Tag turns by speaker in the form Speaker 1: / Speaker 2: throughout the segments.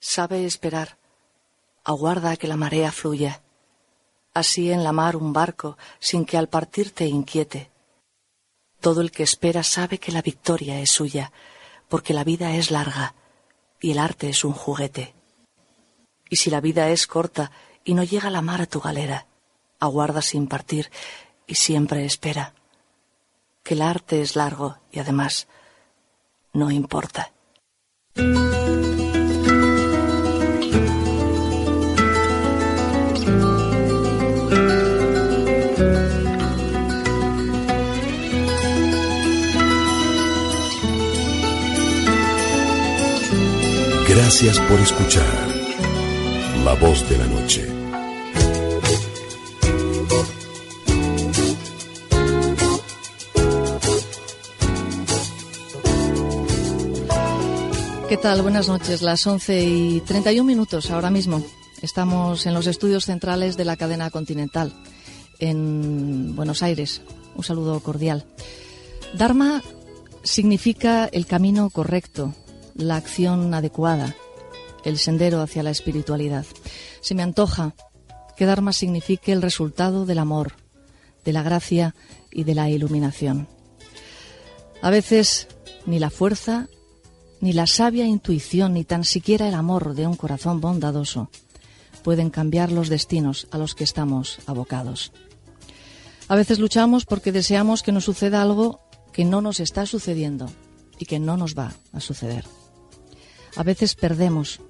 Speaker 1: Sabe esperar, aguarda a que la marea fluya. Así en la mar un barco, sin que al partir te inquiete. Todo el que espera sabe que la victoria es suya, porque la vida es larga y el arte es un juguete. Y si la vida es corta y no llega la mar a tu galera, aguarda sin partir y siempre espera. Que el arte es largo y además no importa.
Speaker 2: Gracias por escuchar La Voz de la Noche.
Speaker 3: ¿Qué tal? Buenas noches. Las 11 y 31 minutos ahora mismo. Estamos en los estudios centrales de la cadena continental en Buenos Aires. Un saludo cordial. Dharma significa el camino correcto, la acción adecuada, el sendero hacia la espiritualidad. Se me antoja que Dharma signifique el resultado del amor, de la gracia y de la iluminación. A veces ni la fuerza, ni la sabia intuición, ni tan siquiera el amor de un corazón bondadoso pueden cambiar los destinos a los que estamos abocados. A veces luchamos porque deseamos que nos suceda algo que no nos está sucediendo y que no nos va a suceder. A veces perdemos.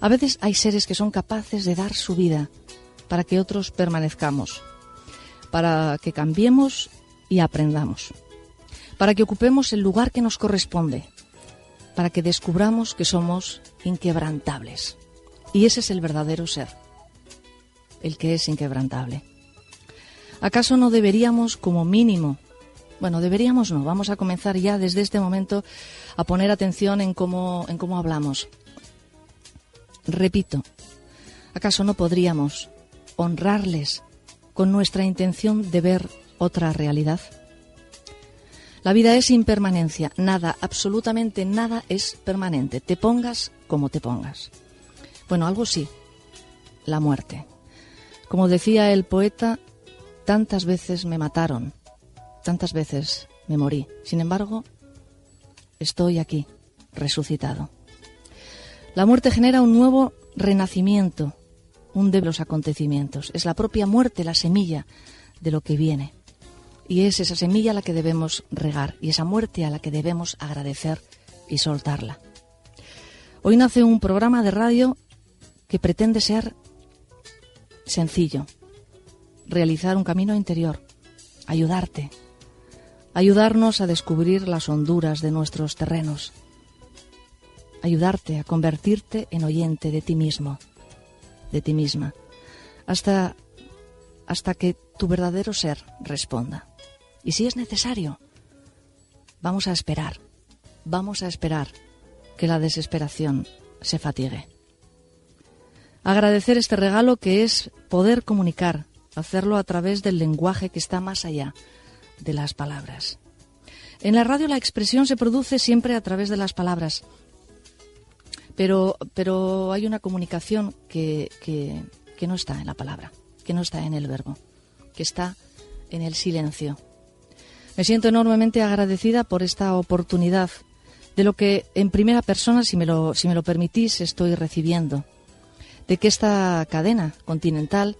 Speaker 3: A veces hay seres que son capaces de dar su vida para que otros permanezcamos, para que cambiemos y aprendamos, para que ocupemos el lugar que nos corresponde, para que descubramos que somos inquebrantables. Y ese es el verdadero ser, el que es inquebrantable. ¿Acaso no deberíamos, como mínimo, bueno, deberíamos no, vamos a comenzar ya desde este momento a poner atención en cómo, en cómo hablamos. Repito, ¿acaso no podríamos honrarles con nuestra intención de ver otra realidad? La vida es impermanencia, nada, absolutamente nada es permanente, te pongas como te pongas. Bueno, algo sí, la muerte. Como decía el poeta, tantas veces me mataron, tantas veces me morí. Sin embargo, estoy aquí, resucitado. La muerte genera un nuevo renacimiento, un de los acontecimientos. Es la propia muerte la semilla de lo que viene. Y es esa semilla la que debemos regar y esa muerte a la que debemos agradecer y soltarla. Hoy nace un programa de radio que pretende ser sencillo, realizar un camino interior, ayudarte, ayudarnos a descubrir las honduras de nuestros terrenos, ayudarte a convertirte en oyente de ti mismo, de ti misma, hasta, hasta que tu verdadero ser responda. Y si es necesario, vamos a esperar, vamos a esperar que la desesperación se fatigue. Agradecer este regalo que es poder comunicar, hacerlo a través del lenguaje que está más allá de las palabras. En la radio la expresión se produce siempre a través de las palabras, pero, pero hay una comunicación que, que, que no está en la palabra, que no está en el verbo, que está en el silencio. Me siento enormemente agradecida por esta oportunidad de lo que en primera persona, si me lo, si me lo permitís, estoy recibiendo, de que esta cadena continental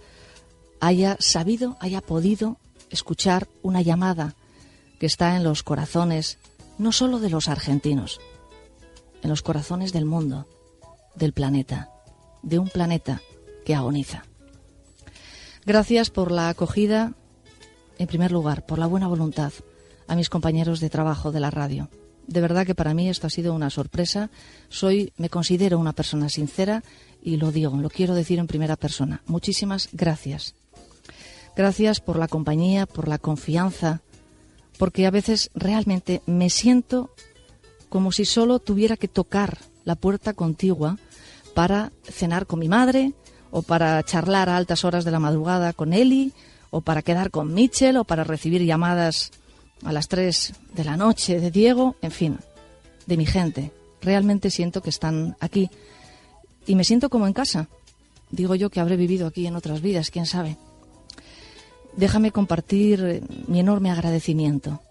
Speaker 3: haya sabido, haya podido escuchar una llamada que está en los corazones no solo de los argentinos, en los corazones del mundo, del planeta, de un planeta que agoniza. Gracias por la acogida, en primer lugar, por la buena voluntad a mis compañeros de trabajo de la radio. De verdad que para mí esto ha sido una sorpresa. Soy, me considero una persona sincera y lo digo, lo quiero decir en primera persona. Muchísimas gracias Gracias por la compañía, por la confianza, porque a veces realmente me siento como si solo tuviera que tocar la puerta contigua para cenar con mi madre o para charlar a altas horas de la madrugada con Eli o para quedar con Mitchell o para recibir llamadas a las 3 de la noche de Diego, en fin, de mi gente. Realmente siento que están aquí y me siento como en casa. Digo yo que habré vivido aquí en otras vidas, quién sabe. Déjame compartir eh, mi enorme agradecimiento.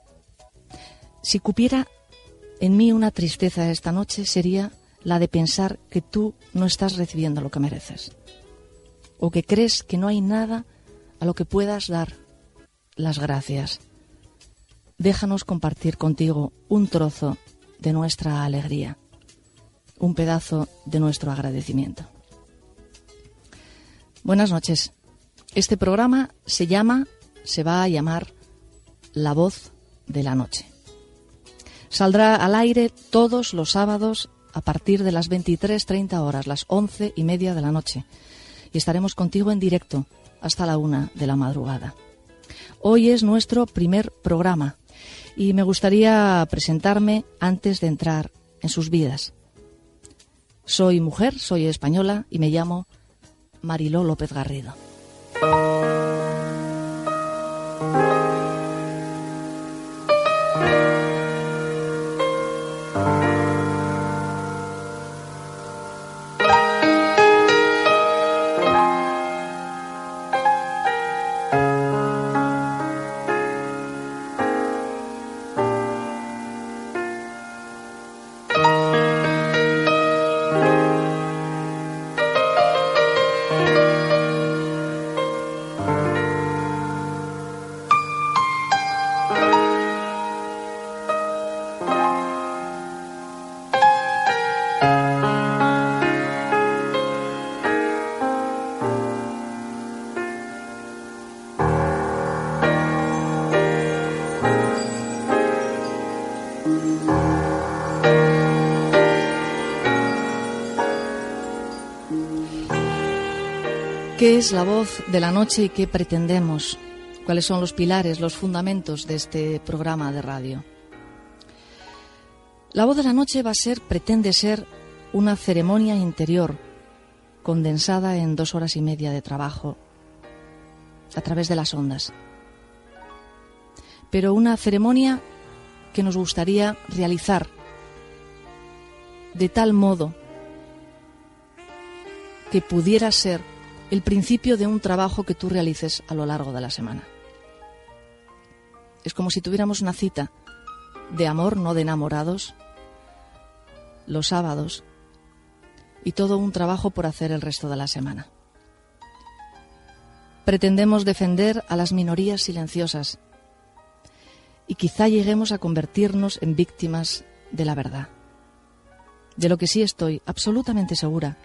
Speaker 3: Si cupiera en mí una tristeza esta noche sería la de pensar que tú no estás recibiendo lo que mereces. O que crees que no hay nada a lo que puedas dar las gracias. Déjanos compartir contigo un trozo de nuestra alegría, un pedazo de nuestro agradecimiento. Buenas noches. Este programa se llama, se va a llamar La voz de la noche. Saldrá al aire todos los sábados a partir de las 23.30 horas, las once y media de la noche. Y estaremos contigo en directo hasta la una de la madrugada. Hoy es nuestro primer programa y me gustaría presentarme antes de entrar en sus vidas. Soy mujer, soy española y me llamo Mariló López Garrido. ¿Qué es la voz de la noche y qué pretendemos? ¿Cuáles son los pilares, los fundamentos de este programa de radio? La voz de la noche va a ser, pretende ser, una ceremonia interior condensada en dos horas y media de trabajo a través de las ondas. Pero una ceremonia que nos gustaría realizar de tal modo que pudiera ser el principio de un trabajo que tú realices a lo largo de la semana. Es como si tuviéramos una cita de amor, no de enamorados, los sábados, y todo un trabajo por hacer el resto de la semana. Pretendemos defender a las minorías silenciosas y quizá lleguemos a convertirnos en víctimas de la verdad. De lo que sí estoy absolutamente segura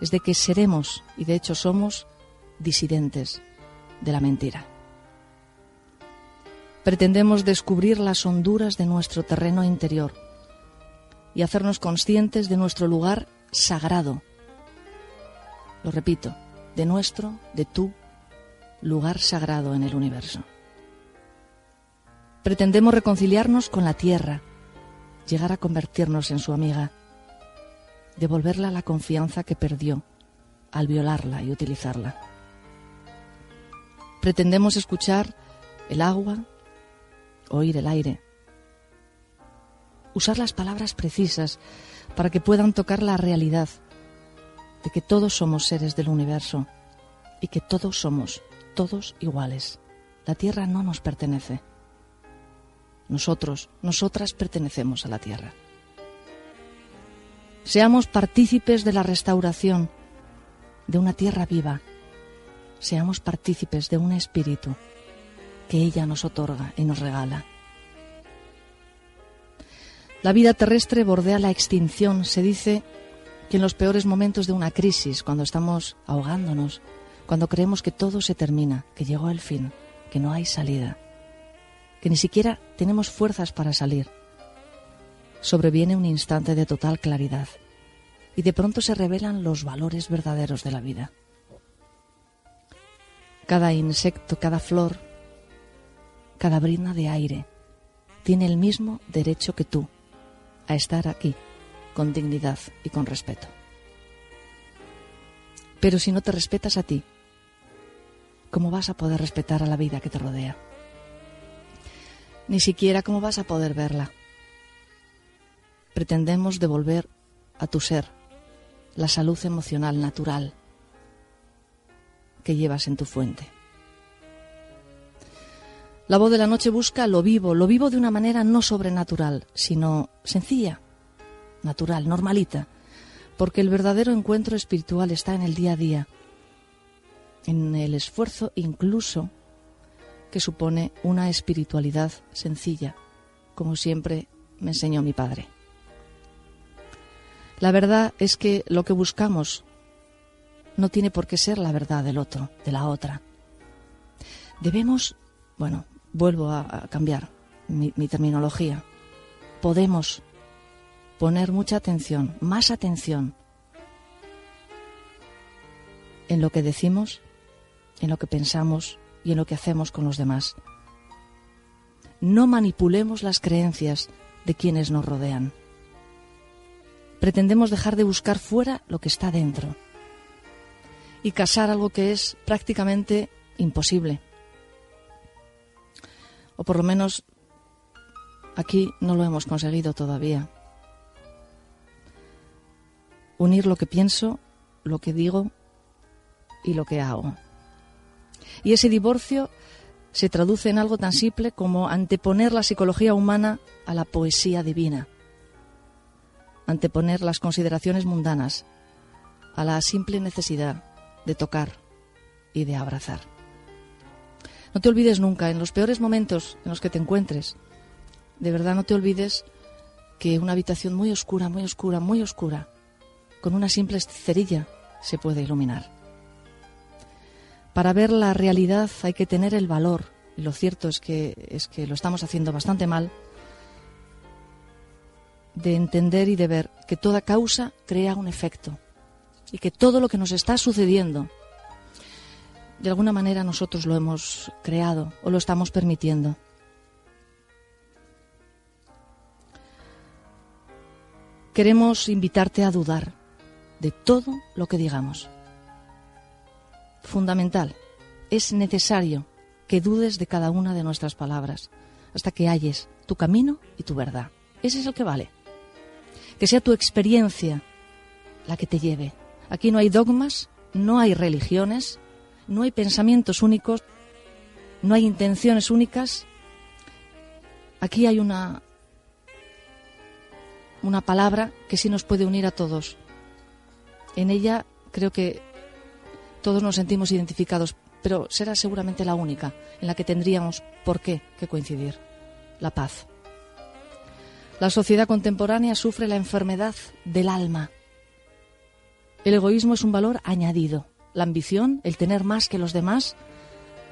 Speaker 3: es de que seremos, y de hecho somos, disidentes de la mentira. Pretendemos descubrir las honduras de nuestro terreno interior y hacernos conscientes de nuestro lugar sagrado. Lo repito, de nuestro, de tu lugar sagrado en el universo. Pretendemos reconciliarnos con la tierra, llegar a convertirnos en su amiga devolverla la confianza que perdió al violarla y utilizarla. Pretendemos escuchar el agua, oír el aire, usar las palabras precisas para que puedan tocar la realidad de que todos somos seres del universo y que todos somos, todos iguales. La Tierra no nos pertenece. Nosotros, nosotras pertenecemos a la Tierra. Seamos partícipes de la restauración de una tierra viva. Seamos partícipes de un espíritu que ella nos otorga y nos regala. La vida terrestre bordea la extinción. Se dice que en los peores momentos de una crisis, cuando estamos ahogándonos, cuando creemos que todo se termina, que llegó el fin, que no hay salida, que ni siquiera tenemos fuerzas para salir, sobreviene un instante de total claridad y de pronto se revelan los valores verdaderos de la vida. Cada insecto, cada flor, cada brina de aire tiene el mismo derecho que tú a estar aquí con dignidad y con respeto. Pero si no te respetas a ti, ¿cómo vas a poder respetar a la vida que te rodea? Ni siquiera cómo vas a poder verla pretendemos devolver a tu ser la salud emocional natural que llevas en tu fuente. La voz de la noche busca lo vivo, lo vivo de una manera no sobrenatural, sino sencilla, natural, normalita, porque el verdadero encuentro espiritual está en el día a día, en el esfuerzo incluso que supone una espiritualidad sencilla, como siempre me enseñó mi padre. La verdad es que lo que buscamos no tiene por qué ser la verdad del otro, de la otra. Debemos, bueno, vuelvo a, cambiar mi, mi terminología, podemos poner mucha atención, más atención en lo que decimos, en lo que pensamos y en lo que hacemos con los demás. No manipulemos las creencias de quienes nos rodean. Pretendemos dejar de buscar fuera lo que está dentro y casar algo que es prácticamente imposible. O por lo menos aquí no lo hemos conseguido todavía. Unir lo que pienso, lo que digo y lo que hago. Y ese divorcio se traduce en algo tan simple como anteponer la psicología humana a la poesía divina, anteponer las consideraciones mundanas a la simple necesidad de tocar y de abrazar. No te olvides nunca, en los peores momentos en los que te encuentres, de verdad no te olvides que una habitación muy oscura, muy oscura, muy oscura, con una simple cerilla se puede iluminar. Para ver la realidad hay que tener el valor, y lo cierto es que, es que lo estamos haciendo bastante mal, de entender y de ver que toda causa crea un efecto y que todo lo que nos está sucediendo, de alguna manera nosotros lo hemos creado o lo estamos permitiendo. Queremos invitarte a dudar de todo lo que digamos fundamental. Es necesario que dudes de cada una de nuestras palabras hasta que halles tu camino y tu verdad. Ese es el que vale. Que sea tu experiencia la que te lleve. Aquí no hay dogmas, no hay religiones, no hay pensamientos únicos, no hay intenciones únicas. Aquí hay una una palabra que sí nos puede unir a todos. En ella creo que todos nos sentimos identificados, pero será seguramente la única en la que tendríamos por qué que coincidir, la paz. La sociedad contemporánea sufre la enfermedad del alma. El egoísmo es un valor añadido. La ambición, el tener más que los demás,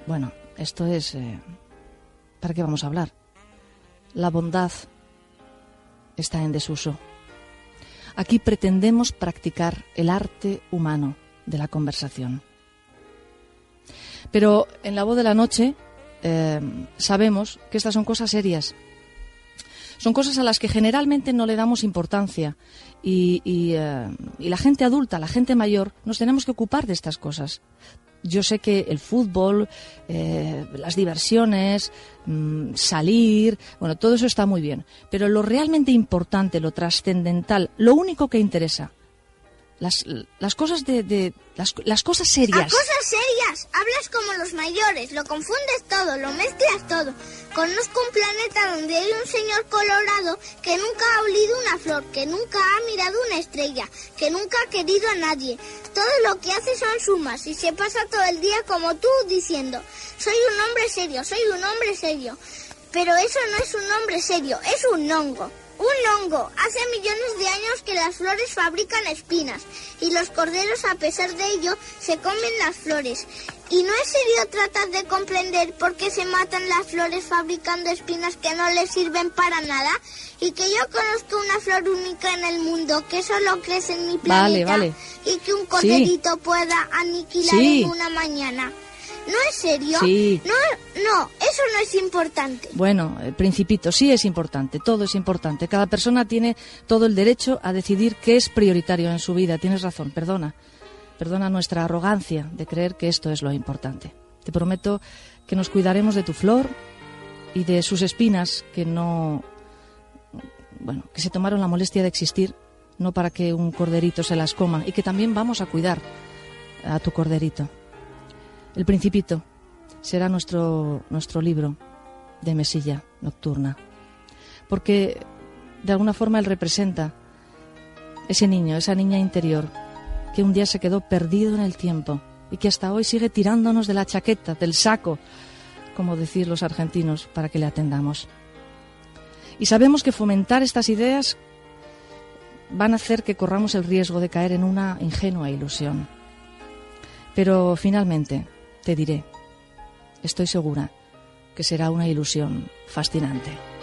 Speaker 3: bueno, esto es... Eh, ¿Para qué vamos a hablar? La bondad está en desuso. Aquí pretendemos practicar el arte humano de la conversación. Pero en la voz de la noche eh, sabemos que estas son cosas serias. Son cosas a las que generalmente no le damos importancia y, eh, la gente adulta, la gente mayor, nos tenemos que ocupar de estas cosas. Yo sé que el fútbol, eh, las diversiones, mm, salir, bueno, todo eso está muy bien. Pero lo realmente importante, lo trascendental, lo único que interesa, las, las cosas de, de las, las, cosas serias. Las
Speaker 4: cosas serias. Hablas como los mayores, lo confundes todo, lo mezclas todo. Conozco un planeta donde hay un señor colorado que nunca ha olido una flor, que nunca ha mirado una estrella, que nunca ha querido a nadie. Todo lo que hace son sumas y se pasa todo el día como tú diciendo, soy un hombre serio, soy un hombre serio. Pero eso no es un hombre serio, es un hongo. Un hongo. Hace millones de años que las flores fabrican espinas y los corderos a pesar de ello se comen las flores. ¿Y no es serio tratar de comprender por qué se matan las flores fabricando espinas que no les sirven para nada? Y que yo conozco una flor única en el mundo que solo crece en mi planeta y que un corderito pueda aniquilar en una mañana. ¿No es serio?
Speaker 3: Sí.
Speaker 4: No, no, eso no es importante.
Speaker 3: Bueno, el principito, sí es importante, todo es importante. Cada persona tiene todo el derecho a decidir qué es prioritario en su vida. Tienes razón, perdona. Perdona nuestra arrogancia de creer que esto es lo importante. Te prometo que nos cuidaremos de tu flor y de sus espinas que no bueno, que se tomaron la molestia de existir no para que un corderito se las coma, y que también vamos a cuidar a tu corderito. El Principito será nuestro, nuestro libro de mesilla nocturna, porque de alguna forma él representa ese niño, esa niña interior, que un día se quedó perdido en el tiempo y que hasta hoy sigue tirándonos de la chaqueta, del saco, como decir los argentinos, para que le atendamos. Y sabemos que fomentar estas ideas van a hacer que corramos el riesgo de caer en una ingenua ilusión. Pero finalmente, te diré, estoy segura que será una ilusión fascinante.